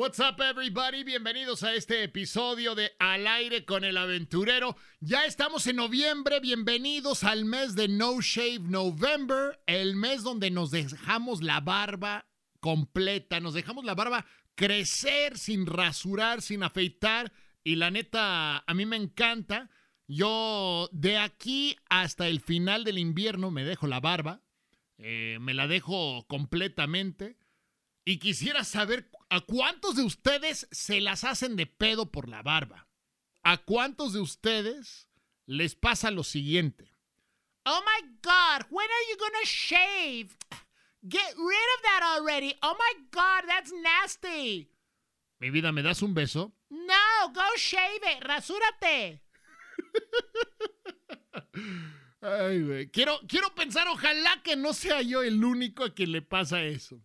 What's up, everybody? Bienvenidos a este episodio de Al aire con el aventurero. Ya estamos en noviembre. Bienvenidos al mes de No Shave November, el mes donde nos dejamos la barba completa, nos dejamos la barba crecer sin rasurar, sin afeitar. Y la neta, a mí me encanta. Yo de aquí hasta el final del invierno me dejo la barba. Eh, me la dejo completamente. Y quisiera saber a cuántos de ustedes se las hacen de pedo por la barba. ¿A cuántos de ustedes les pasa lo siguiente? Oh my God, when are you gonna shave? Get rid of that already. Oh my God, that's nasty. Mi vida, ¿me das un beso? No, go shave it. Rasúrate. Ay, güey. Quiero, quiero pensar, ojalá que no sea yo el único a quien le pasa eso.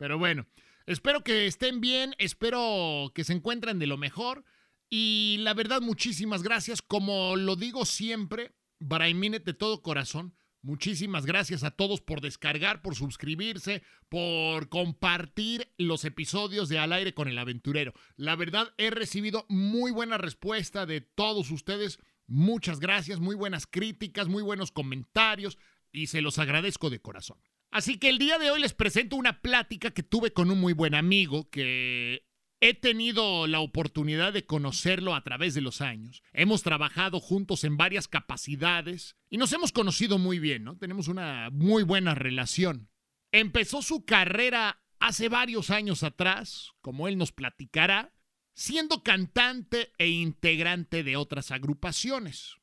Pero bueno, espero que estén bien, espero que se encuentren de lo mejor. Y la verdad, muchísimas gracias. Como lo digo siempre, Braimine de todo corazón. Muchísimas gracias a todos por descargar, por suscribirse, por compartir los episodios de Al aire con el aventurero. La verdad, he recibido muy buena respuesta de todos ustedes. Muchas gracias, muy buenas críticas, muy buenos comentarios y se los agradezco de corazón. Así que el día de hoy les presento una plática que tuve con un muy buen amigo que He tenido la oportunidad de conocerlo a través de los años. Hemos trabajado juntos en varias capacidades y nos hemos conocido muy bien, ¿no? Tenemos una muy buena relación. Empezó su carrera hace varios años atrás, como él nos platicará, siendo cantante e integrante de otras agrupaciones.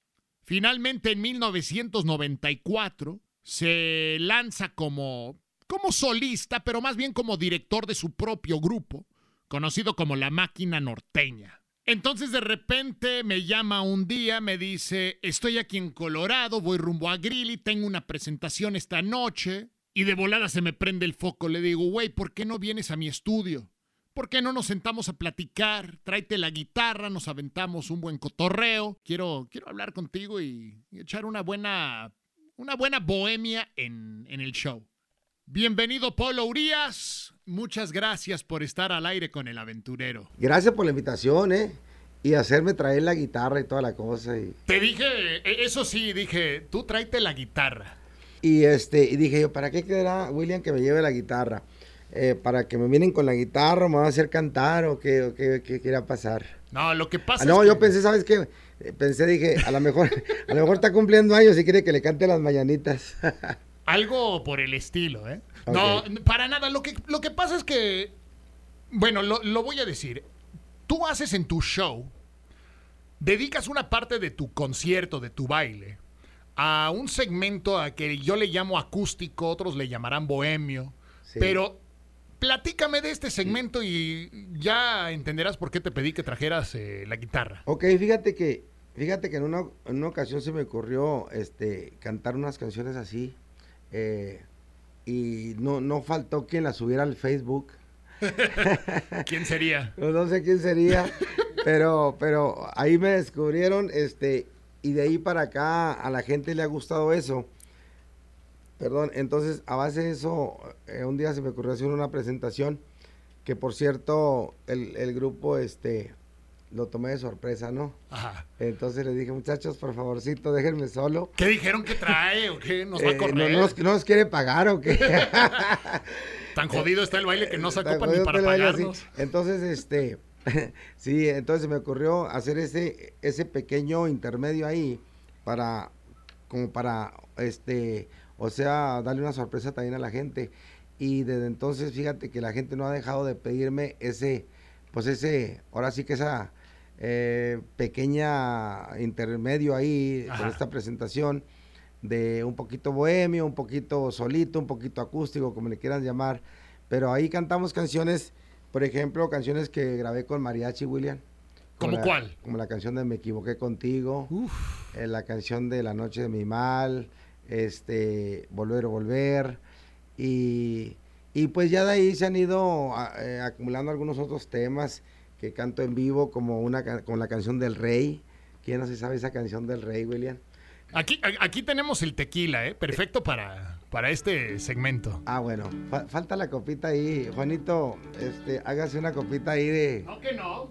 Finalmente, en 1994, se lanza como, como solista, pero más bien como director de su propio grupo conocido como la máquina norteña. Entonces de repente me llama un día, me dice, estoy aquí en Colorado, voy rumbo a Grilly, tengo una presentación esta noche. Y de volada se me prende el foco. Le digo, güey, ¿por qué no vienes a mi estudio? ¿Por qué no nos sentamos a platicar? Tráete la guitarra, nos aventamos un buen cotorreo. Quiero, quiero hablar contigo y, echar una buena, una buena bohemia en, en el show. Bienvenido, Polo Urias. Muchas gracias por estar al aire con el aventurero. Gracias por la invitación, ¿eh? Y hacerme traer la guitarra y toda la cosa. Y... Te dije, e, eso sí, dije, tú tráete la guitarra. Y este, y dije yo, ¿para qué quedará William que me lleve la guitarra? Eh, ¿Para que me vienen con la guitarra, me va a hacer cantar o qué, o qué, qué, quiera pasar? No, lo que pasa ah, no, yo pensé, ¿sabes qué? Eh, pensé, dije, a lo mejor, a lo mejor está cumpliendo años y quiere que le cante las mañanitas. Algo por el estilo, ¿eh? No, para nada. Lo que, lo que pasa es que, bueno, lo, lo voy a decir. Tú haces en tu show, dedicas una parte de tu concierto, de tu baile, a un segmento a que yo le llamo acústico, otros le llamarán bohemio, pero platícame de este segmento y ya entenderás por qué te pedí que trajeras eh, la guitarra. Ok, fíjate que, fíjate que en una, en una ocasión se me ocurrió este, cantar unas canciones así eh, y no, no faltó quien la subiera al Facebook. ¿Quién sería? no, sé quién sería, pero, pero ahí me descubrieron, este, y de ahí para acá a la gente le ha gustado eso. Perdón, entonces a base de eso, eh, un día se me ocurrió hacer una presentación, que por cierto, el, el grupo, este, lo tomé de sorpresa, ¿no? Ajá. Entonces le dije, muchachos, por favorcito, déjenme solo. ¿Qué dijeron que trae o qué? ¿Nos va a eh, correr? no, nos, quiere pagar o qué? Tan jodido está el baile que no se ocupa ni para pagarnos. Entonces, este, sí, entonces me ocurrió hacer ese, ese pequeño intermedio ahí para, como para, este, o sea, darle una sorpresa también a la gente. Y desde entonces, fíjate que la gente no ha dejado de pedirme ese, pues ese, ahora sí que esa eh, pequeña intermedio ahí con esta presentación de un poquito bohemio, un poquito solito, un poquito acústico, como le quieran llamar. Pero ahí cantamos canciones, por ejemplo, canciones que grabé con Mariachi William. ¿Como cuál? Como la canción de Me equivoqué contigo, eh, la canción de La noche de mi mal, este, Volver o Volver. Y, y, pues ya de ahí se han ido eh, acumulando algunos otros temas que canto en vivo como una con la canción del rey. ¿Quién no se sabe esa canción del rey, William? Aquí, aquí tenemos el tequila, ¿eh? Perfecto para, para este segmento. Ah, bueno, fa- falta la copita ahí. Juanito, este, hágase una copita ahí de... No que no.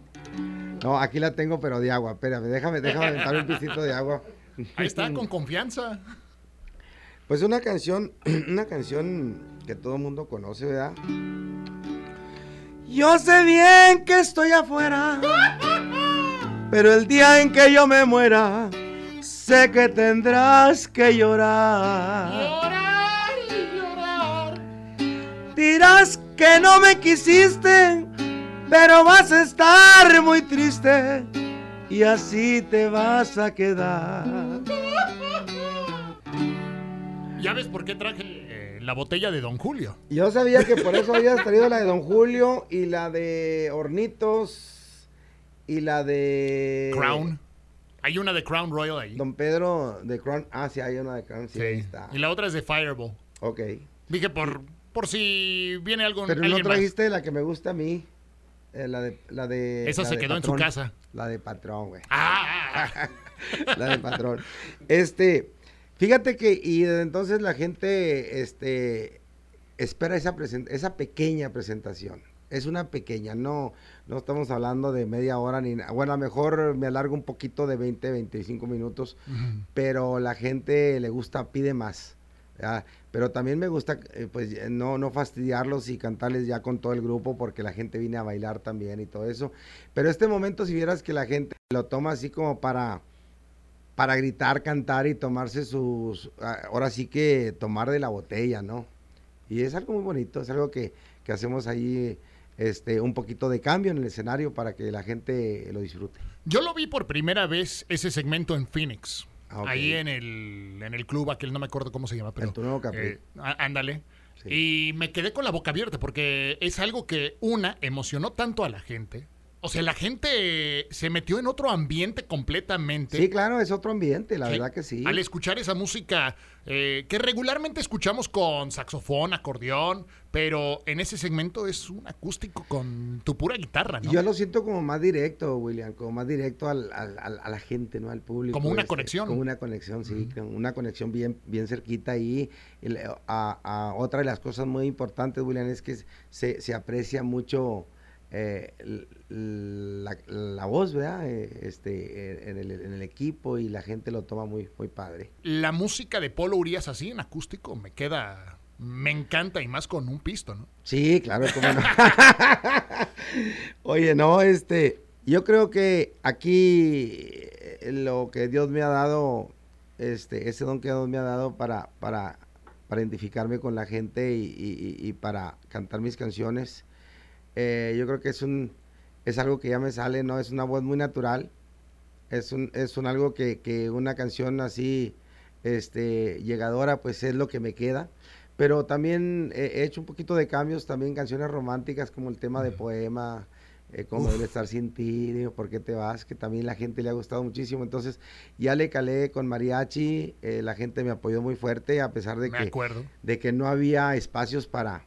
No, aquí la tengo, pero de agua. Espérame, déjame, déjame aventar un pisito de agua. Ahí está, con confianza. Pues una canción, una canción que todo el mundo conoce, ¿verdad? Yo sé bien que estoy afuera, pero el día en que yo me muera, sé que tendrás que llorar. Llorar y llorar. Dirás que no me quisiste, pero vas a estar muy triste y así te vas a quedar. ¿Ya ves por qué traje eh, la botella de Don Julio? Yo sabía que por eso habías traído la de Don Julio y la de Hornitos y la de... Crown. Hay una de Crown Royal ahí. Don Pedro de Crown. Ah, sí, hay una de Crown. Sí, ahí está. Y la otra es de Fireball. Ok. Dije por, por si viene algo. Pero no más. trajiste la que me gusta a mí. eh, la de... La de Esa la se de quedó en su casa. La de patrón, güey. Ah, ah, ah. la del patrón. Este, fíjate que y desde entonces la gente este espera esa esa pequeña presentación. Es una pequeña, no no estamos hablando de media hora ni na- bueno, a lo mejor me alargo un poquito de 20, 25 minutos, pero la gente le gusta, pide más. ¿verdad? Pero también me gusta, eh, pues, eh, no, no fastidiarlos y cantarles ya con todo el grupo porque la gente viene a bailar también y todo eso. Pero este momento, si vieras que la gente lo toma así como para, para gritar, cantar y tomarse sus, ah, ahora sí que tomar de la botella, ¿no? Y es algo muy bonito, es algo que, que hacemos ahí, este, un poquito de cambio en el escenario para que la gente lo disfrute. Yo lo vi por primera vez ese segmento en Phoenix. Ah. Ahí en el, en el club, aquel no me acuerdo cómo se llama, pero. En tu nuevo eh, ándale. Sí. Y me quedé con la boca abierta porque es algo que, una, emocionó tanto a la gente. O sea, la gente se metió en otro ambiente completamente. Sí, claro, es otro ambiente, la Sí. verdad que sí. Al escuchar esa música eh, que regularmente escuchamos con saxofón, acordeón, pero en ese segmento es un acústico con tu pura guitarra, ¿no? Y Yo lo siento como más directo, William, como más directo al, al- al- a la gente, ¿no? Al público. Como una este, conexión. Como una conexión, sí, una conexión bien, bien cerquita ahí. Y le- a, a otra de las cosas muy importantes, William, es que se, se aprecia mucho eh, la, la voz, ¿verdad? Eh, este, en, el, en el equipo y la gente lo toma muy, muy padre. La música de Polo Urias así en acústico me queda, me encanta y más con un pisto, ¿no? Sí, claro, cómo no. Oye, no, este, yo creo que aquí eh, lo que Dios me ha dado, este, ese don que Dios me ha dado para, para, para identificarme con la gente y, y- y- y para cantar mis canciones, eh, yo creo que es un, es algo que ya me sale, ¿no? Es una voz muy natural, es un, es un algo que, que una canción así, este, llegadora, pues es lo que me queda. Pero también he hecho un poquito de cambios, también canciones románticas como el tema de poema, eh, como debe estar sin ti, digo, ¿por qué te vas? Que también la gente le ha gustado muchísimo. Entonces ya le calé con mariachi, eh, la gente me apoyó muy fuerte a pesar de me que, acuerdo. de que no había espacios para,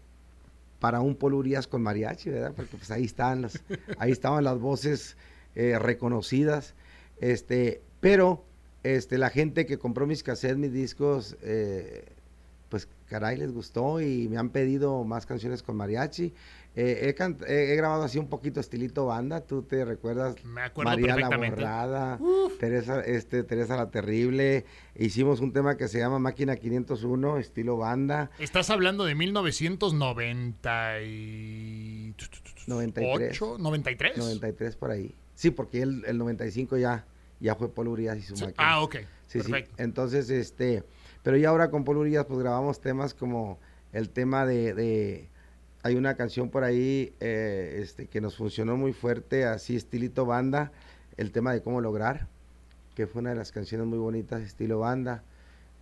para un Polurías con mariachi, ¿verdad? Porque pues ahí estaban las, ahí estaban las voces eh, reconocidas. Este, pero este, la gente que compró mis cassettes, mis discos, eh, caray, les gustó y me han pedido más canciones con mariachi. Eh, he, cant- he- he grabado así un poquito estilito banda, tú te recuerdas Me acuerdo María la. Borrada, Teresa, este, Teresa la Terrible. Hicimos un tema que se llama Máquina 501, estilo banda. Estás hablando de 1990 y... 93. 8, 93. 93 por ahí. Sí, porque el, el 95 ya, ya fue Paul Urias y su Sí. máquina. Ah, ok. Sí, sí. Perfecto. Entonces, este, pero ya ahora con Paul Urias pues grabamos temas como el tema de, de- hay una canción por ahí eh, este, que nos funcionó muy fuerte, así estilito banda, el tema de cómo lograr, que fue una de las canciones muy bonitas, estilo banda,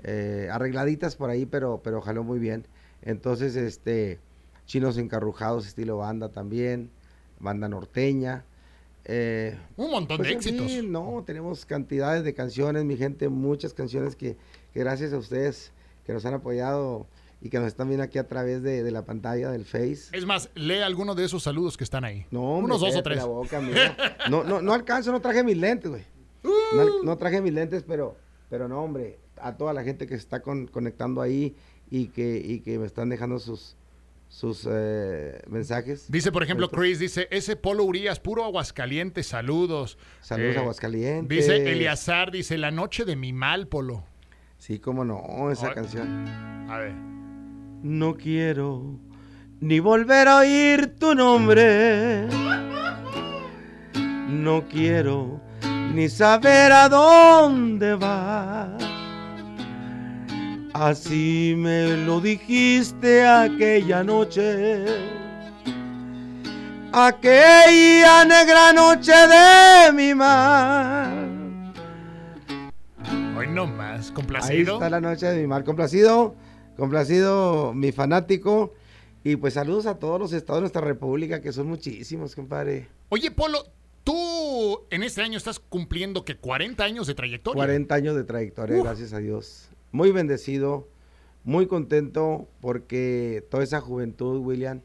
eh, arregladitas por ahí, pero, pero jaló muy bien. Entonces, este, chinos encarrujados, estilo banda también, banda norteña. eh, Un montón pues, de en éxitos. fin, no, tenemos cantidades de canciones, mi gente, muchas canciones que, que gracias a ustedes que nos han apoyado y que nos están viendo aquí a través de, de la pantalla del Face. Es más, lee alguno de esos saludos que están ahí. No, hombre, Unos dos o tres. la boca, mira. No, no, no alcanzo, no traje mis lentes, güey. No, traje mis lentes, pero Pero no, hombre, a toda la gente que se está con- conectando ahí y que, y que me están dejando sus, sus eh, mensajes. Dice, por ejemplo, Chris, dice, ese Polo Urias, puro Aguascalientes, saludos. Saludos Eh, Aguascalientes. Dice Eliazar, dice, la noche de mi mal, Polo. Sí, cómo no, esa Ay. canción. A ver. No quiero ni volver a oír tu nombre. No quiero ni saber a dónde vas. Así me lo dijiste aquella noche. Aquella negra noche de mi mar. Más, Ahí complacido. está la noche de mi mar. Complacido, complacido mi fanático. Y pues saludos a todos los estados de nuestra república, que son muchísimos, compadre. Oye, Polo, tú en este año estás cumpliendo que 40 años de trayectoria. 40 años de trayectoria, Uf. gracias a Dios. Muy bendecido, muy contento porque toda esa juventud, William,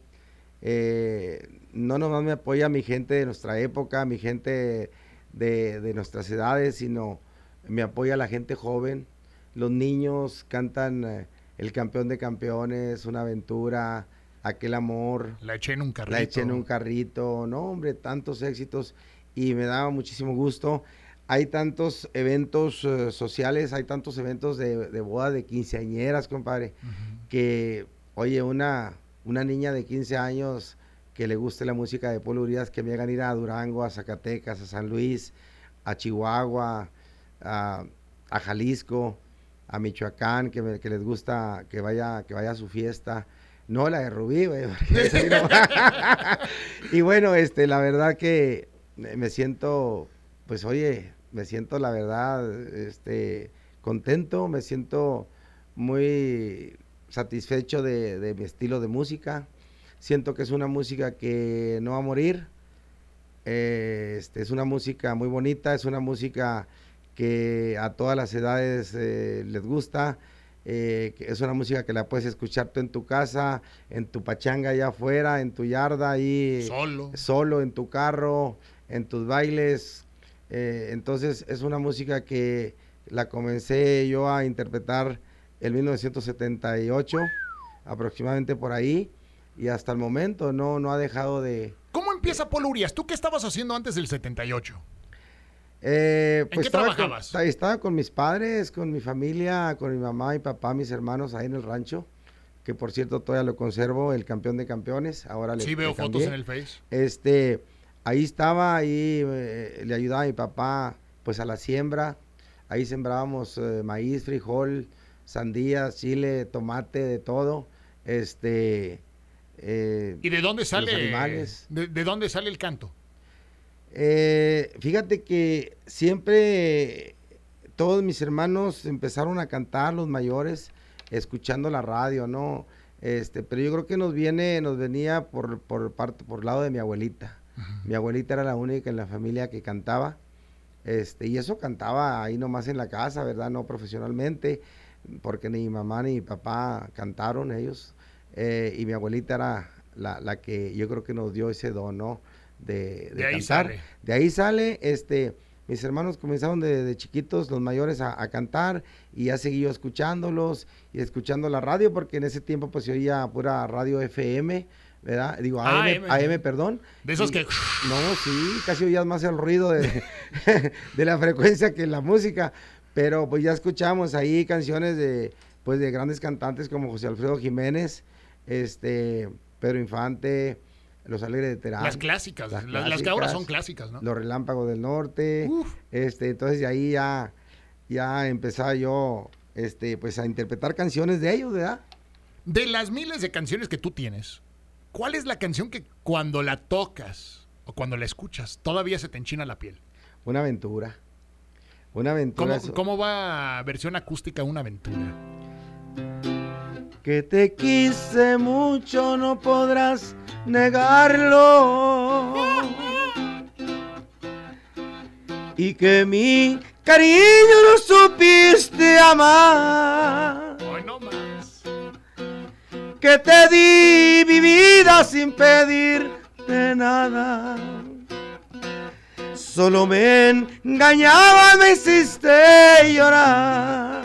eh, no nomás me apoya mi gente de nuestra época, mi gente de, de nuestras edades, sino me apoya la gente joven. Los niños cantan eh, El campeón de campeones, Una aventura, Aquel amor, La eché en un carrito. la eché en un carrito, no hombre, tantos éxitos y me daba muchísimo gusto. Hay tantos eventos eh, sociales, hay tantos eventos de, de boda de quinceañeras, compadre, que, oye, una, una niña de 15 años que le guste la música de Polo Urias, que me hagan ir a Durango, a Zacatecas, a San Luis, a Chihuahua, a, Jalisco, a Michoacán, que, me- que les gusta que vaya, que vaya a su fiesta. No la de Rubí, güey. y bueno, este, la verdad que me siento, pues oye, me siento la verdad, este, contento, me siento muy satisfecho de, de mi estilo de música. Siento que es una música que no va a morir. Eh, este, es una música muy bonita, es una música que a todas las edades eh, les gusta. eh, es una música que la puedes escuchar tú en tu casa, en tu pachanga allá afuera, en tu yarda ahí Solo. solo en tu carro, en tus bailes. eh, entonces es una música que la comencé yo a interpretar en 1978, aproximadamente por ahí, y hasta el momento no, no ha dejado de... ¿Cómo empieza Polo Urias? ¿Tú qué estabas haciendo antes del 78? Eh, ¿En qué estaba con- trabajabas? estaba con mis padres, con mi familia, con mi mamá, mi papá, mis hermanos ahí en el rancho, que por cierto todavía lo conservo, el campeón de campeones. Ahora le, Sí, veo le fotos en el Face. Este, ahí estaba, ahí eh, le ayudaba a mi papá, pues a la siembra. Ahí sembrábamos eh, maíz, frijol, sandías, chile, tomate, de todo. Este, eh, ¿Y de dónde sale? de dónde sale el canto? Eh, fíjate que siempre todos mis hermanos empezaron a cantar, los mayores, escuchando la radio, ¿no? Este, pero yo creo que nos viene, nos venía por, por parte, por lado de mi abuelita. Mi abuelita era la única en la familia que cantaba. Este, y eso cantaba ahí nomás en la casa, ¿verdad? No profesionalmente, porque ni mi mamá ni mi papá cantaron ellos. Eh, y mi abuelita era la, la que yo creo que nos dio ese don, ¿no? De, de De ahí cantar. sale. De ahí sale, este, mis hermanos comenzaron de, de chiquitos, los mayores, a, a cantar y ya seguí yo escuchándolos y escuchando la radio, porque en ese tiempo pues se oía pura radio FM, ¿verdad? Digo, AM, AM. AM, perdón. De esos Y- que... no, sí, casi oías más el ruido de, de la frecuencia que la música, pero pues ya escuchamos ahí canciones de, pues de grandes cantantes como José Alfredo Jiménez, este, Pedro Infante, Los Alegres de Terán. Las clásicas. Las Las, las que ahora son clásicas, ¿no? Los Relámpagos del Norte, Uf. este, entonces de ahí ya, ya empezaba yo, este, pues a interpretar canciones de ellos, ¿verdad? De las miles de canciones que tú tienes, ¿cuál es la canción que cuando la tocas o cuando la escuchas todavía se te enchina la piel? Una aventura, una aventura. ¿Cómo, cómo va versión acústica una aventura? Que te quise mucho, no podrás negarlo. Y que mi cariño no supiste amar. Hoy no más. Que te di mi vida sin pedirte nada. Solo me engañaba, me hiciste llorar.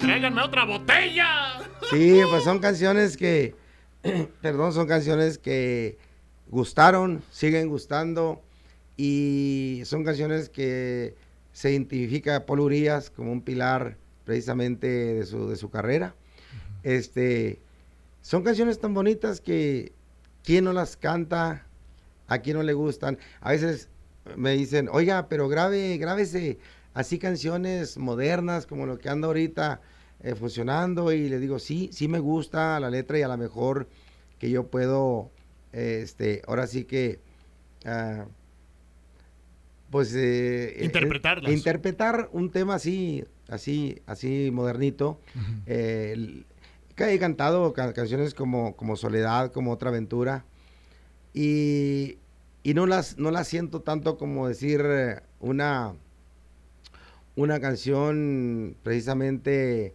Tráiganme otra botella. Sí, pues son canciones que, perdón, son canciones que gustaron, siguen gustando y son canciones que se identifica a Paul Urias como un pilar precisamente de su, de su carrera. Este, son canciones tan bonitas que quién no las canta, a quién no le gustan. A veces me dicen, oiga, pero grabe, grábese así canciones modernas como lo que anda ahorita eh, funcionando y le digo, sí, sí me gusta la letra y a lo mejor que yo puedo, este, ahora sí que, ah, pues... Eh, eh, Interpretarlas. interpretar un tema así, así, así modernito. eh, que he cantado ca- canciones como, como Soledad, como Otra Aventura. Y, y no, las, no las siento tanto como decir una, una canción precisamente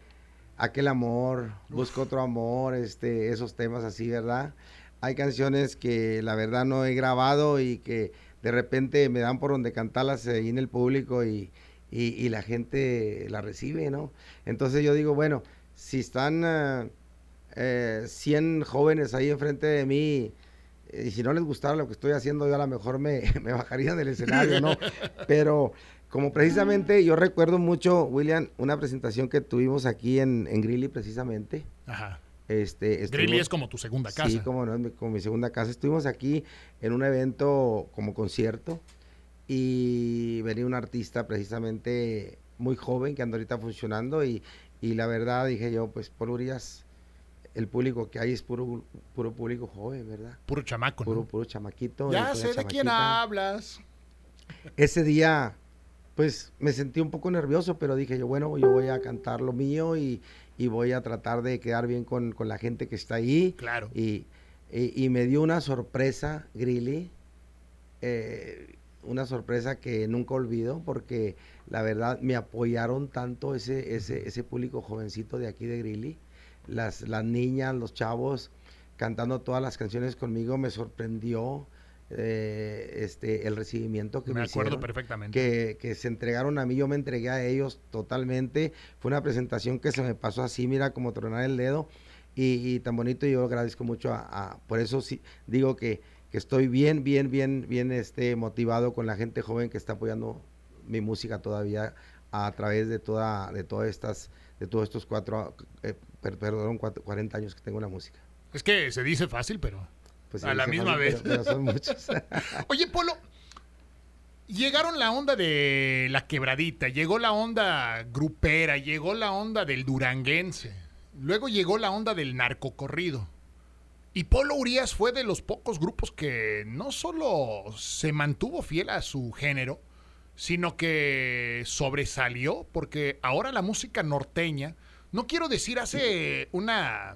aquel amor, busco otro amor, este, esos temas así, ¿verdad? Hay canciones que la verdad no he grabado y que de repente me dan por donde cantarlas ahí en el público y, y, y la gente la recibe, ¿no? Entonces yo digo, bueno, si están eh, eh, 100 jóvenes ahí enfrente de mí eh, y si no les gustara lo que estoy haciendo, yo a lo mejor me, me bajaría del escenario, ¿no? Pero como precisamente yo recuerdo mucho, William, una presentación que tuvimos aquí en, en Grilly precisamente. Ajá. Este, Grilly es como tu segunda casa. Sí, como no, como mi segunda casa. Estuvimos aquí en un evento como concierto y venía un artista precisamente muy joven que anda ahorita funcionando y, y la verdad dije yo, pues por Urias, el público que hay es puro, puro público joven, ¿verdad? Puro chamaco, ¿no? Puro, puro chamaquito. Ya sé de quién hablas. Ese día, pues me sentí un poco nervioso, pero dije yo, bueno, yo voy a cantar lo mío y, y voy a tratar de quedar bien con, con la gente que está ahí. Claro. Y, y- y me dio una sorpresa, Grilly, eh, una sorpresa que nunca olvido, porque la verdad me apoyaron tanto ese, ese, ese público jovencito de aquí de Grilly, las, las niñas, los chavos, cantando todas las canciones conmigo, me sorprendió eh, este, el recibimiento que me, Me acuerdo hicieron perfectamente. que, que se entregaron a mí, yo me entregué a ellos totalmente. Fue una presentación que se me pasó así, mira, como tronar el dedo. Y, y tan bonito, y yo agradezco mucho a, a- por eso sí digo que, que estoy bien, bien, bien, bien este, motivado con la gente joven que está apoyando mi música todavía a través de toda, de todas estas, de todos estos cuatro, eh, per- perdón, cuatro- 40 años que tengo en la música. Es que se dice fácil, pero. Pues A la misma vez. Pero, pero son muchos. Oye, Polo, llegaron la onda de la quebradita, llegó la onda grupera, llegó la onda del duranguense, luego llegó la onda del narcocorrido. Y Polo Urias fue de los pocos grupos que no solo se mantuvo fiel a su género, sino que sobresalió, porque ahora la música norteña, no quiero decir hace una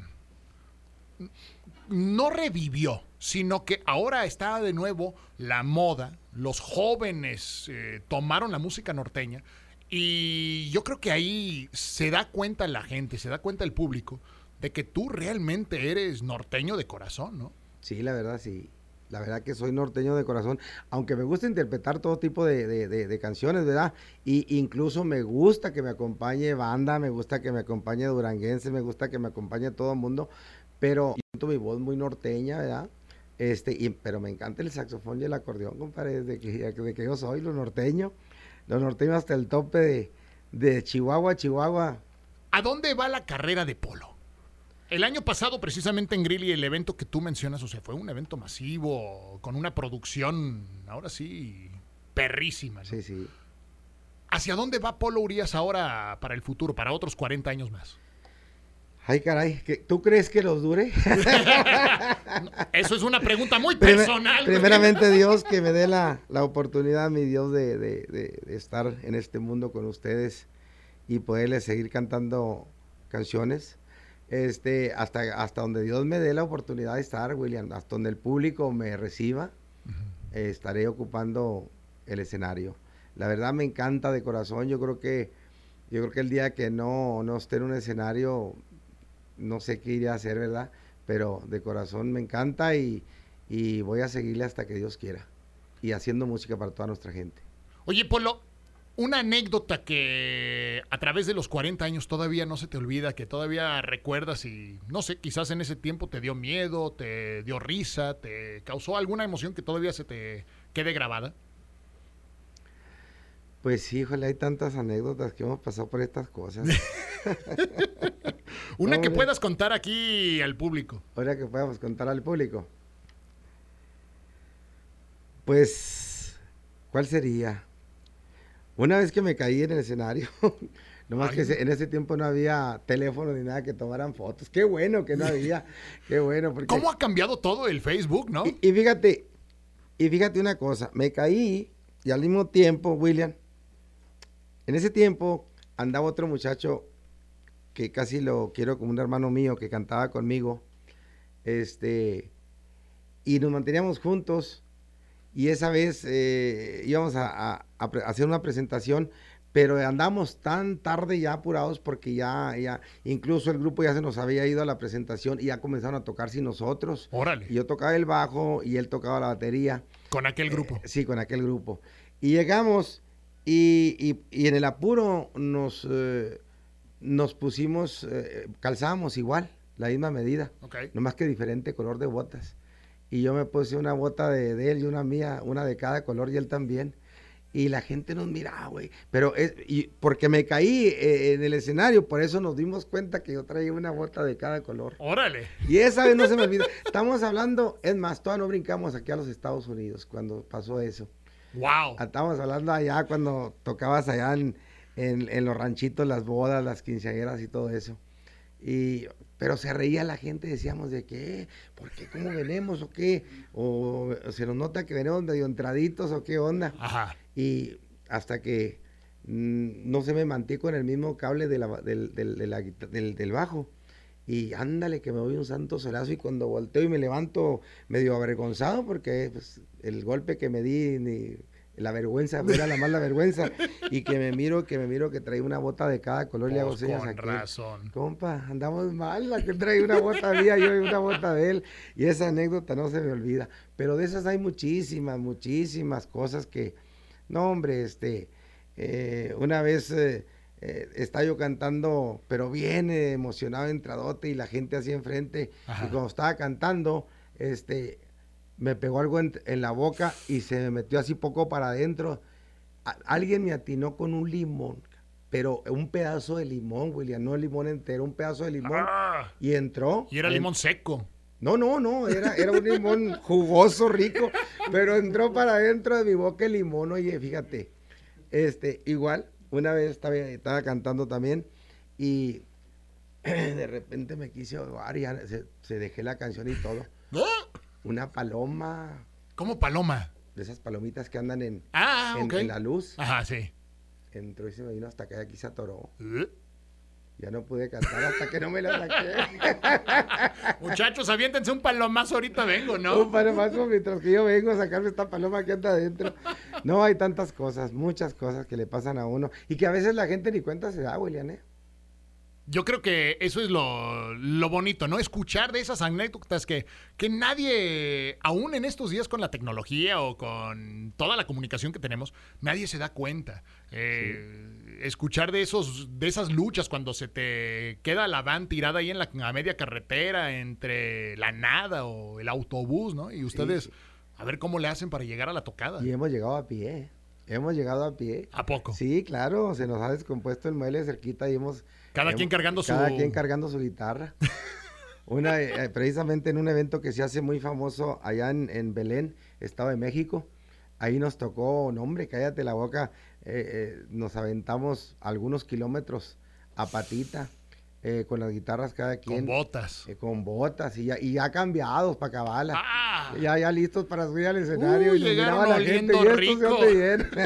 no revivió, sino que ahora está de nuevo la moda, los jóvenes eh, tomaron la música norteña y yo creo que ahí se da cuenta la gente, se da cuenta el público de que tú realmente eres norteño de corazón, ¿no? Sí, la verdad, sí. La verdad que soy norteño de corazón, aunque me gusta interpretar todo tipo de, de- de- canciones, ¿verdad? Y incluso me gusta que me acompañe banda, me gusta que me acompañe duranguense, me gusta que me acompañe todo el mundo, pero siento mi voz muy norteña, ¿verdad? Este, y, pero me encanta el saxofón y el acordeón, compadre, desde que, de que yo soy lo norteño, lo norteño hasta el tope de, de Chihuahua, Chihuahua. ¿A dónde va la carrera de Polo? El año pasado, precisamente en Grilly, el evento que tú mencionas, o sea, fue un evento masivo, con una producción, ahora sí, perrísima. ¿no? Sí, sí. ¿Hacia dónde va Polo Urias ahora para el futuro, para otros 40 años más? Ay, caray, ¿que- ¿tú crees que los dure? Eso es una pregunta muy personal. primeramente Dios que me dé la, la oportunidad, mi Dios, de, de- de- de estar en este mundo con ustedes y poderles seguir cantando canciones. Este, hasta, hasta donde Dios me dé la oportunidad de estar, William, hasta donde el público me reciba, eh, estaré ocupando el escenario. La verdad me encanta de corazón. Yo creo que, yo creo que el día que no, no esté en un escenario, no sé qué iré a hacer, ¿verdad? Pero de corazón me encanta y, y voy a seguirle hasta que Dios quiera. y haciendo música para toda nuestra gente. Oye, Polo, una anécdota que a través de los 40 años todavía no se te olvida, que todavía recuerdas y no sé, quizás en ese tiempo te dio miedo, te dio risa, te causó alguna emoción que todavía se te quede grabada. Pues sí, híjole, hay tantas anécdotas que hemos pasado por estas cosas. Una que puedas contar aquí al público. Ahora que podamos contar al público. Pues, ¿cuál sería? Una vez que me caí en el escenario, nomás Ay. que en ese tiempo no había teléfono ni nada que tomaran fotos. Qué bueno que no había, qué bueno. Porque... ¿Cómo ha cambiado todo el Facebook, no? Y, y fíjate, y fíjate una cosa, me caí y al mismo tiempo, William, en ese tiempo andaba otro muchacho que casi lo quiero como un hermano mío que cantaba conmigo, este, y nos manteníamos juntos y esa vez eh, íbamos a, a- a pre- hacer una presentación, pero andamos tan tarde ya apurados porque ya, ya, incluso el grupo ya se nos había ido a la presentación y ya comenzaron a tocar sin nosotros. Órale, Y yo tocaba el bajo y él tocaba la batería. con aquel grupo. Eh, sí, con aquel grupo. Y llegamos y, y- y en el apuro nos, eh, nos pusimos, eh, calzábamos igual, la misma medida, Ok. nomás que diferente color de botas. Y yo me puse una bota de, de él y una mía, una de cada color y él también. Y la gente nos miraba, güey. Pero es, y porque me caí eh, en el escenario, por eso nos dimos cuenta que yo traía una bota de cada color. Órale. Y esa vez no se me olvida. Estamos hablando, es más, todavía no brincamos aquí a los Estados Unidos cuando pasó eso. Wow. Estamos hablando allá cuando tocabas allá en, en- en los ranchitos, las bodas, las quinceañeras y todo eso. Y, pero se reía la gente, decíamos de qué, ¿por qué? ¿Cómo venimos o qué? O se nos nota que venimos medio entraditos o qué onda. Ajá. Y hasta que mm, no se me mantuvo con el mismo cable de la ba- del, del- de la guita- del- del bajo. Y ándale, que me doy un santo solazo y cuando volteo y me levanto medio avergonzado porque pues, el golpe que me di, ni la vergüenza, era la mala vergüenza. Y que me miro, que me miro que trae una bota de cada color y le hago Pues señas con aquí. razón. Compa, andamos mal, la que trae una bota mía, yo y una bota de él. Y esa anécdota no se me olvida. Pero de esas hay muchísimas, muchísimas cosas que, no hombre, este, eh, una vez eh, eh, estaba yo cantando, pero bien eh, emocionado, entradote, y la gente así enfrente. Ajá. Y cuando estaba cantando, este, me pegó algo en, en la boca y se me metió así poco para adentro. A- alguien me atinó con un limón, pero un pedazo de limón, William, no limón entero, un pedazo de limón. Ah, Y entró. y era en- limón seco. No, no, no, era, era un limón jugoso, rico, pero entró para adentro de mi boca el limón, oye, fíjate. Este, igual, una vez estaba, estaba cantando también y de repente me quise ahogar y ya se, se dejé la canción y todo. ¡Ah! Una paloma, Como paloma. de esas palomitas que andan en, Ah, en- en la luz, Ajá, sí. entró y se me vino hasta acá y aquí se atoró. Eh. Ya no pude cantar hasta que no me la saqué. Muchachos, aviéntense un palomazo, ahorita vengo, Un ¿no? palomazo mientras que yo vengo a sacarme esta paloma que anda adentro. No, hay tantas cosas, muchas cosas que le pasan a uno y que a veces la gente ni cuenta se da, William, ¿eh? Yo creo que eso es lo, lo bonito, ¿no? Escuchar de esas anécdotas que, que nadie, aún en estos días con la tecnología o con toda la comunicación que tenemos, nadie se da cuenta. Eh, Escuchar de, esos, de esas luchas cuando se te queda la van tirada ahí en la a media carretera entre la nada o el autobús, ¿no? Y ustedes, a ver cómo le hacen para llegar a la tocada. Y hemos llegado a pie, hemos llegado a pie. ¿A poco? Sí, claro, se nos ha descompuesto el mueble cerquita y hemos... Cada quien cargando su... Cada quien cargando su guitarra. Una, eh, precisamente en un evento que se hace muy famoso allá en, en Belén, Estado de México, ahí nos tocó, no hombre, cállate la boca, eh, eh, nos aventamos algunos kilómetros a patita, eh, con las guitarras cada Con quien, botas. eh, con botas y ya, y ya cambiados para cabala. ¡Ah! Ya, ya listos para subir al escenario Uy, y llegaron miraba la gente oliendo se rico.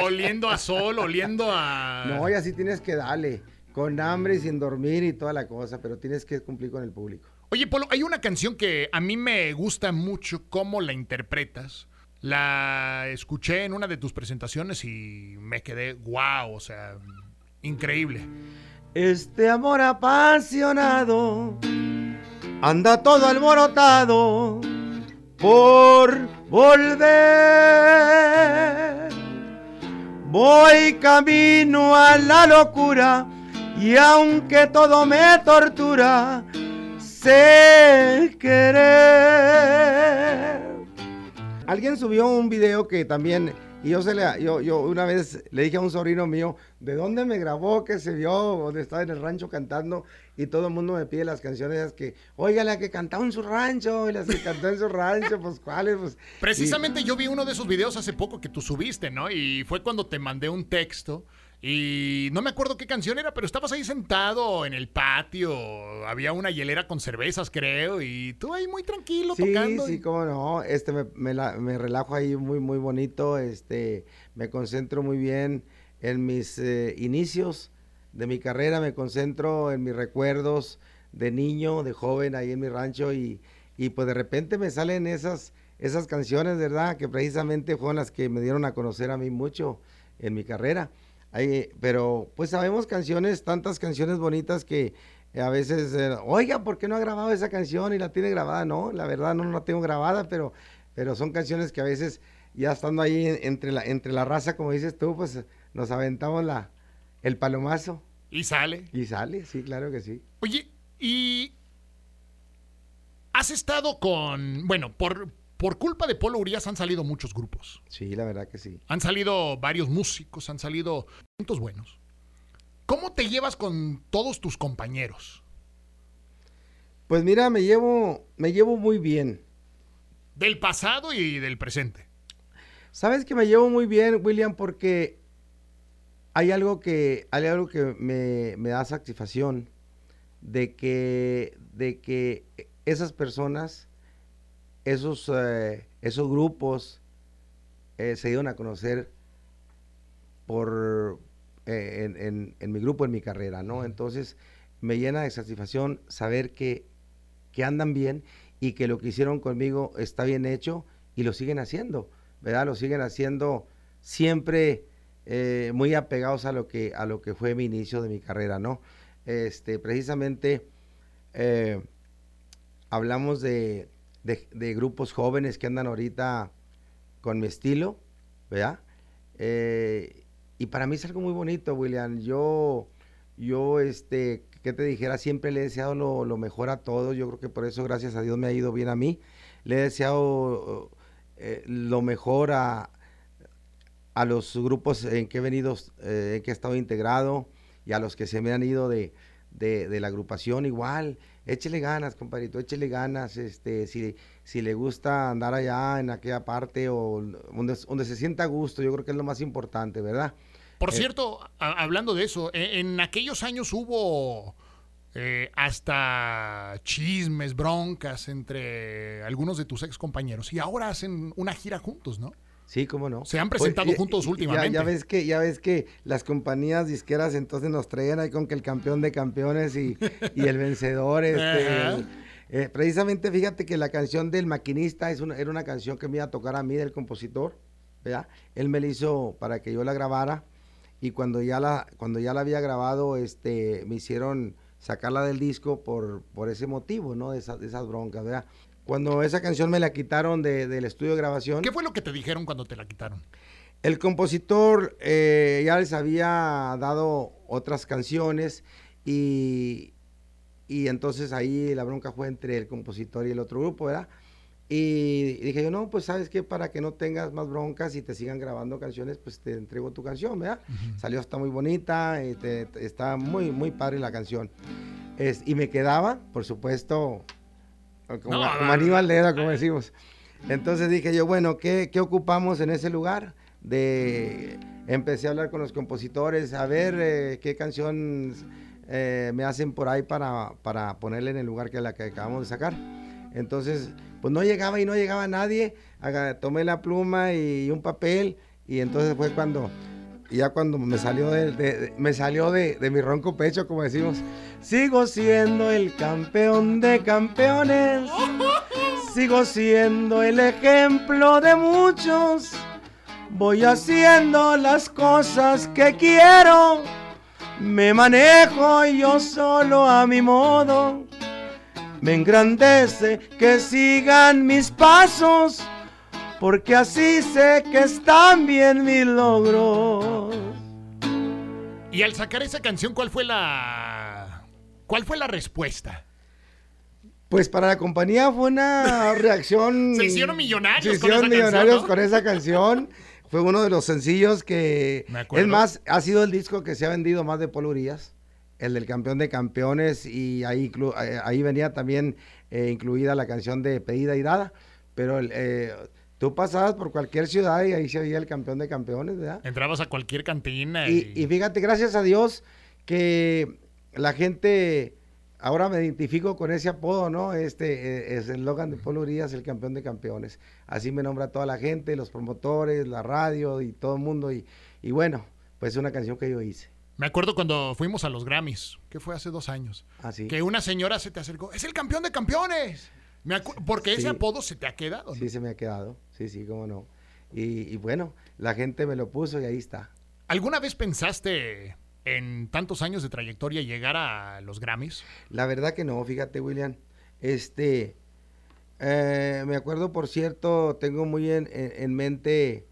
Oliendo a sol, oliendo a... No, y así tienes que darle, con hambre y sin dormir y toda la cosa, pero tienes que cumplir con el público. Oye, Polo, hay una canción que a mí me gusta mucho cómo la interpretas. La escuché en una de tus presentaciones y me quedé wow, o sea, increíble. Este amor apasionado anda todo alborotado por volver. Voy camino a la locura y aunque todo me tortura, sé querer. Alguien subió un video que también y yo, se le, yo, yo una vez le dije a un sobrino mío, ¿de dónde me grabó que se vio? Donde estaba en el rancho cantando y todo el mundo me pide las canciones que, oiga, la que cantaba en su rancho, y las que cantó en su rancho, pues cuáles, pues. Precisamente yo vi uno de esos videos hace poco que tú subiste, ¿no? Y fue cuando te mandé un texto y no me acuerdo qué canción era, pero estabas ahí sentado en el patio. Había una hielera con cervezas, creo, y tú ahí muy tranquilo tocando. Sí, sí, cómo no. Este me, me, relajo ahí muy, muy bonito. Este, me concentro muy bien en mis eh, inicios de mi carrera. Me concentro en mis recuerdos de niño, de joven ahí en mi rancho y, y pues de repente me salen esas, esas canciones, ¿verdad? Que precisamente fueron las que me dieron a conocer a mí mucho en mi carrera pero pues sabemos canciones, tantas canciones bonitas que a veces, eh, oiga, ¿por qué no ha grabado esa canción y la tiene grabada? No, la verdad no la tengo grabada, pero, pero son canciones que a veces ya estando ahí entre la, entre la raza, como dices tú, pues nos aventamos la, el palomazo. Y sale. Y sale, sí, claro que sí. Oye, y has estado con, bueno, por, por culpa de Polo Urias han salido muchos grupos. Sí, la verdad que sí. Han salido varios músicos, han salido puntos buenos. ¿Cómo te llevas con todos tus compañeros? Pues mira, me llevo, me llevo muy bien. Del pasado y del presente. Sabes que me llevo muy bien, William, porque hay algo que, hay algo que me, me da satisfacción de que, de que esas personas esos, eh, esos grupos eh, se dieron a conocer por eh, en, mi grupo, en mi carrera, ¿no? Entonces me llena de satisfacción saber que, que andan bien y que lo que hicieron conmigo está bien hecho y lo siguen haciendo, ¿verdad? Lo siguen haciendo siempre muy apegados a lo que a lo que fue mi inicio de mi carrera, ¿no? Este, precisamente hablamos de, de, grupos jóvenes que andan ahorita con mi estilo, ¿verdad? Eh, y para mí es algo muy bonito, William. Yo, yo, este, que te dijera, siempre le he deseado lo, mejor a todos. Yo creo que por eso, gracias a Dios, me ha ido bien a mí. Le he deseado eh, lo mejor a, a los grupos en que he venido, eh, en que he estado integrado y a los que se me han ido de, de la agrupación igual échele ganas, compadrito, échele ganas, este, si, si le gusta andar allá en aquella parte o donde, donde se sienta a gusto, yo creo que es lo más importante, ¿verdad? Por eh, cierto, hablando de eso, e, en, aquellos años hubo eh, hasta chismes, broncas entre algunos de tus ex compañeros y ahora hacen una gira juntos, ¿no? Sí, cómo no. Se han presentado juntos últimamente. Ya, ves que, ya ves que las compañías disqueras entonces nos traían ahí con que el campeón de campeones y, el vencedor. Este, eh, precisamente fíjate que la canción del maquinista es una, era una canción que me iba a tocar a mí, del compositor. ¿verdad? Él me la hizo para que yo la grabara y cuando ya la, cuando ya la había grabado, este, me hicieron sacarla del disco por, por ese motivo, ¿no? De, de esas broncas, ¿verdad? Cuando esa canción me la quitaron del estudio de grabación. ¿Qué fue lo que te dijeron cuando te la quitaron? El compositor eh, ya les había dado otras canciones y, y entonces ahí la bronca fue entre el compositor y el otro grupo, ¿verdad? Y dije yo, no, pues sabes que para que no tengas más broncas y te sigan grabando canciones, pues te entrego tu canción, ¿verdad? Salió hasta muy bonita, y está muy, muy padre la canción. Es, y me quedaba, por supuesto, como, Aníbal como decimos. Entonces dije yo, bueno, ¿qué, ocupamos en ese lugar? De, empecé a hablar con los compositores, a ver eh, qué canción eh, me hacen por ahí para, para ponerle en el lugar que la que acabamos de sacar. Entonces, pues no llegaba y no llegaba nadie. tomé la pluma y un papel y entonces fue cuando y ya cuando me salió de, me salió de, mi ronco pecho, como decimos, sigo siendo el campeón de campeones. Sigo siendo el ejemplo de muchos. Voy haciendo las cosas que quiero. Me manejo yo solo a mi modo. Me engrandece que sigan mis pasos, porque así sé que están bien mis logros. Y al sacar esa canción, ¿cuál fue la cuál fue la respuesta? Pues para la compañía fue una reacción. Se hicieron millonarios. Se con hicieron esa millonarios canción, ¿no? con esa canción. Fue uno de los sencillos que. Me acuerdo. Es más, ha sido el disco que se ha vendido más de Paul Urias, el del campeón de campeones, y ahí, eh, ahí venía también eh, incluida la canción de Pedida y Dada. Pero el, eh, tú pasabas por cualquier ciudad y ahí se veía el campeón de campeones, ¿verdad? Entrabas a cualquier cantina Y, y, y fíjate, gracias a Dios que la gente ahora me identifico con ese apodo, ¿no? Este eh, es el eslogan de Polo Urias, el campeón de campeones. Así me nombra toda la gente, los promotores, la radio y todo el mundo. Y, y bueno, pues es una canción que yo hice. me acuerdo cuando fuimos a los Grammys, que fue hace dos años, Así. que una señora se te acercó, es el campeón de campeones. Me porque ese Sí. apodo se te ha quedado. ¿no? Sí, se me ha quedado. Sí, sí, cómo no. Y, y bueno, la gente me lo puso y ahí está. ¿Alguna vez pensaste en tantos años de trayectoria llegar a los Grammys? La verdad que no, fíjate, William. Este, eh, me acuerdo, por cierto, tengo muy en, en- en mente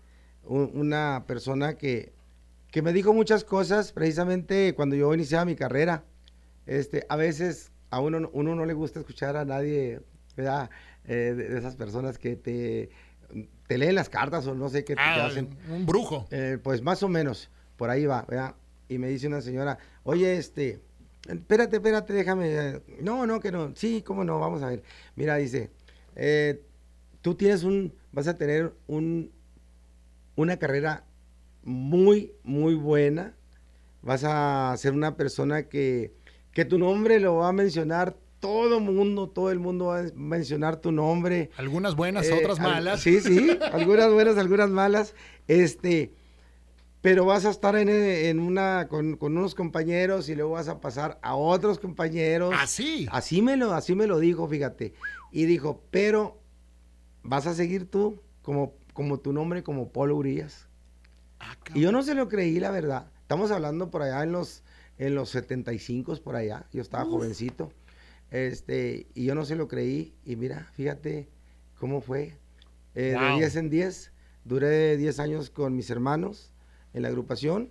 un- una persona que, que me dijo muchas cosas precisamente cuando yo iniciaba mi carrera. Este, a veces a uno, no- uno no le gusta escuchar a nadie, ¿verdad? Eh, de, de esas personas que te, te leen las cartas o no sé qué te Ah, hacen. un brujo. Eh, pues más o menos, por ahí va, ¿verdad? Y me dice una señora, oye, este, espérate, espérate, déjame. eh, No, no, que no. Sí, cómo no, vamos a ver. Mira, dice, eh, tú tienes un, vas a tener un, una carrera muy, muy buena. Vas a ser una persona que, que tu nombre lo va a mencionar todo mundo, todo el mundo va a mencionar tu nombre. Algunas buenas, Eh, otras al- malas. Sí, sí, algunas buenas, algunas malas. Este, pero vas a estar en, en una con, con unos compañeros y luego vas a pasar a otros compañeros. Así. Así me lo, así me lo dijo, fíjate. Y dijo, pero vas a seguir tú como, como tu nombre, como Polo Urias. Ah, Y yo no se lo creí, la verdad. Estamos hablando por allá en los, en los 75 por allá. Yo estaba jovencito. Este, y yo no se lo creí. Y mira, fíjate cómo fue. Eh, Wow. De 10 en 10. Duré 10 años con mis hermanos en la agrupación.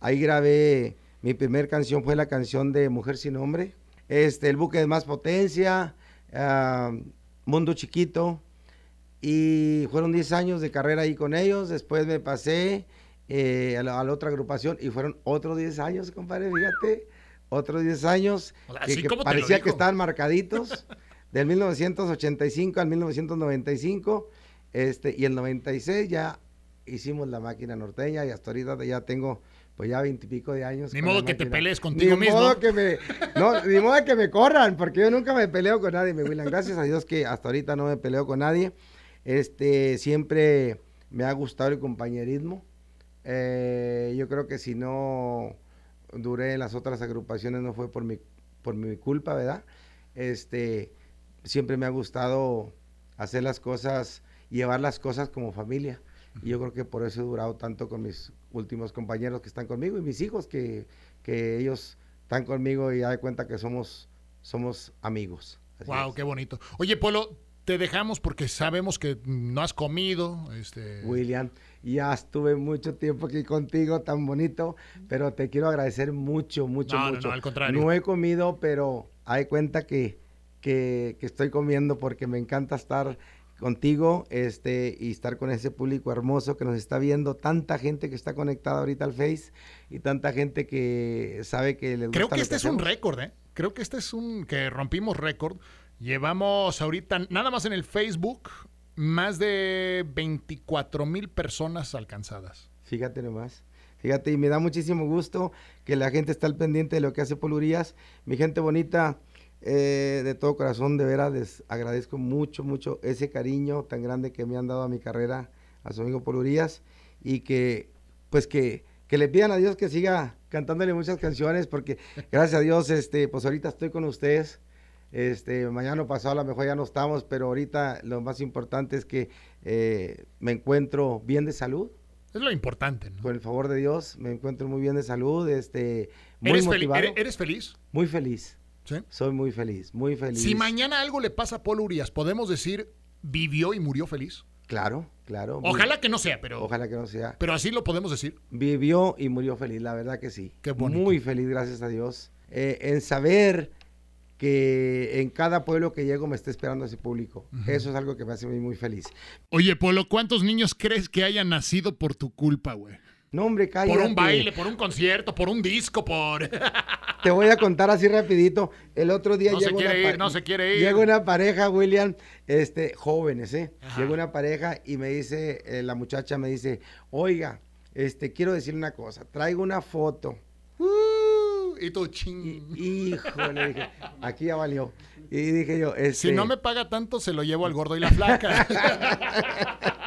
Ahí grabé, mi primer canción fue la canción de Mujer sin Nombre. Este, El buque de más potencia, ah, Mundo Chiquito. Y fueron 10 años de carrera ahí con ellos. Después me pasé eh, a, la, a la otra agrupación y fueron otros 10 años, compadre, fíjate. Otros 10 años que, parecía que estaban marcaditos. del 1985 al 1995. Este, y el 96 ya hicimos la máquina norteña y hasta ahorita ya tengo pues ya veintipico de años. Ni modo que te pelees contigo ni mismo. Modo que me, no, ni modo que me corran, porque yo nunca me peleo con nadie, mi William. Gracias a Dios que hasta ahorita no me peleo con nadie. Este, siempre me ha gustado el compañerismo. Eh, yo creo que si no duré en las otras agrupaciones no fue por mi, por mi culpa, ¿verdad? Este, siempre me ha gustado hacer las cosas, llevar las cosas como familia. Y yo creo que por eso he durado tanto con mis últimos compañeros que están conmigo y mis hijos que, que ellos están conmigo y ya de cuenta que somos, somos amigos. Así Wow, es. qué bonito. Oye, Polo, te dejamos porque sabemos que no has comido. Este, William, ya estuve mucho tiempo aquí contigo, tan bonito, pero te quiero agradecer mucho, mucho, No, no, mucho. no, al contrario. No he comido, pero hay cuenta que, que, que estoy comiendo porque me encanta estar contigo este, y estar con ese público hermoso que nos está viendo, tanta gente que está conectada ahorita al Face y tanta gente que sabe que les Creo gusta que lo este es un récord, ¿eh? Creo que este es un que rompimos récord. Llevamos ahorita, nada más en el Facebook, más de 24 mil personas alcanzadas. Fíjate nomás. Fíjate, y me da muchísimo gusto que la gente está al pendiente de lo que hace Polurías. Mi gente bonita, eh, de todo corazón, de veras, les agradezco mucho, mucho ese cariño tan grande que me han dado a mi carrera, a su amigo Polurías, y que, pues que, que le pidan a Dios que siga cantándole muchas canciones, porque gracias a Dios, este, pues ahorita estoy con ustedes. Este, mañana pasado a lo mejor ya no estamos, pero ahorita lo más importante es que eh, me encuentro bien de salud, Es lo importante, ¿no? con el favor de Dios, me encuentro muy bien de salud, este, muy ¿Eres, motivado, ere- eres feliz? muy feliz, Sí. Soy muy feliz, muy feliz. Si mañana algo le pasa a Paul Urias, ¿podemos decir vivió y murió feliz? Claro, claro. muy- Ojalá que no sea, pero, Ojalá que no sea. pero así lo podemos decir. Vivió y murió feliz, la verdad que sí. Qué bonito. Muy feliz, gracias a Dios. Eh, en saber que en cada pueblo que llego me está esperando ese público. Eso es algo que me hace muy, muy feliz. Oye, Polo, ¿cuántos niños crees que hayan nacido por tu culpa, güey? No, hombre, cállate. Por un baile, por un concierto, por un disco, por... Te voy a contar así rapidito. El otro día No se llegó una quiere ir, pa- no se quiere ir. Llega una pareja, William, este, jóvenes, ¿eh? Ajá. Llegó una pareja y me dice, eh, la muchacha me dice, oiga, este, quiero decirle una cosa, traigo una foto. Y, ching. híjole, dije, aquí ya valió. Y dije yo, este, Si no me paga tanto, se lo llevo al gordo y la flaca.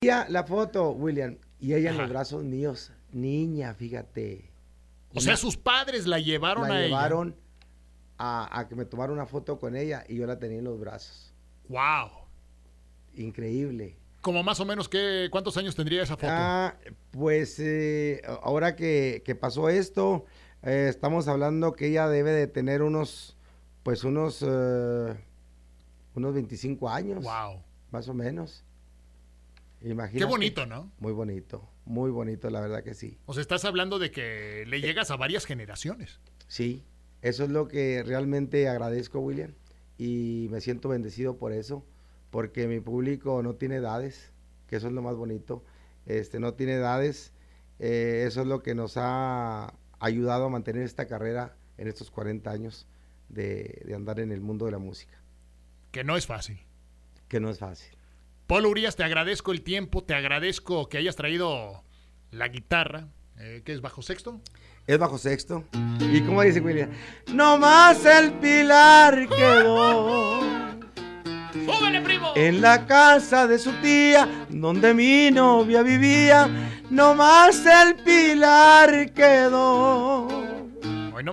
traía la foto, William, y ella en Ajá. los brazos míos, niña, fíjate. o sea, sus padres la llevaron la a llevaron a, a que me tomara una foto con ella y yo la tenía en los brazos. ella. Wow. Increíble. Como más o menos, ¿qué, ¿cuántos años tendría esa foto? Ah, pues eh, ahora que, que pasó esto, eh, estamos hablando que ella debe de tener unos, pues unos, eh, unos 25 años, wow. más o menos. Imagínate. Qué bonito, ¿no? Muy bonito, muy bonito, la verdad que sí. O sea, estás hablando de que le llegas a varias generaciones. Sí, eso es lo que realmente agradezco, William, y me siento bendecido por eso, porque mi público no tiene edades, que eso es lo más bonito, este, no tiene edades, eh, eso es lo que nos ha ayudado a mantener esta carrera en estos 40 años de, de andar en el mundo de la música, Que no es fácil. que no es fácil. Paul Urias, te agradezco el tiempo, te agradezco que hayas traído la guitarra, eh, que es bajo sexto. Es bajo sexto. Y como dice William, no más el pilar quedó. ¡Súbele, primo! En la casa de su tía, donde mi novia vivía, no más el pilar quedó. Hoy.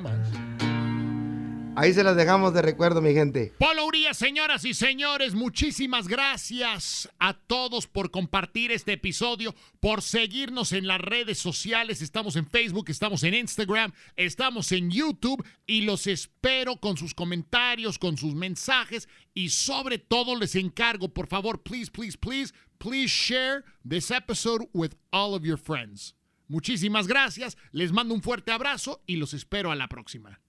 Ahí se las dejamos de recuerdo, mi gente. Polo Urias, señoras y señores, muchísimas gracias a todos por compartir este episodio, por seguirnos en las redes sociales. Estamos en Facebook, estamos en Instagram, estamos en YouTube y los espero con sus comentarios, con sus mensajes y sobre todo les encargo, por favor, please, please, please, please share this episode with all of your friends. Muchísimas gracias, les mando un fuerte abrazo y los espero a la próxima.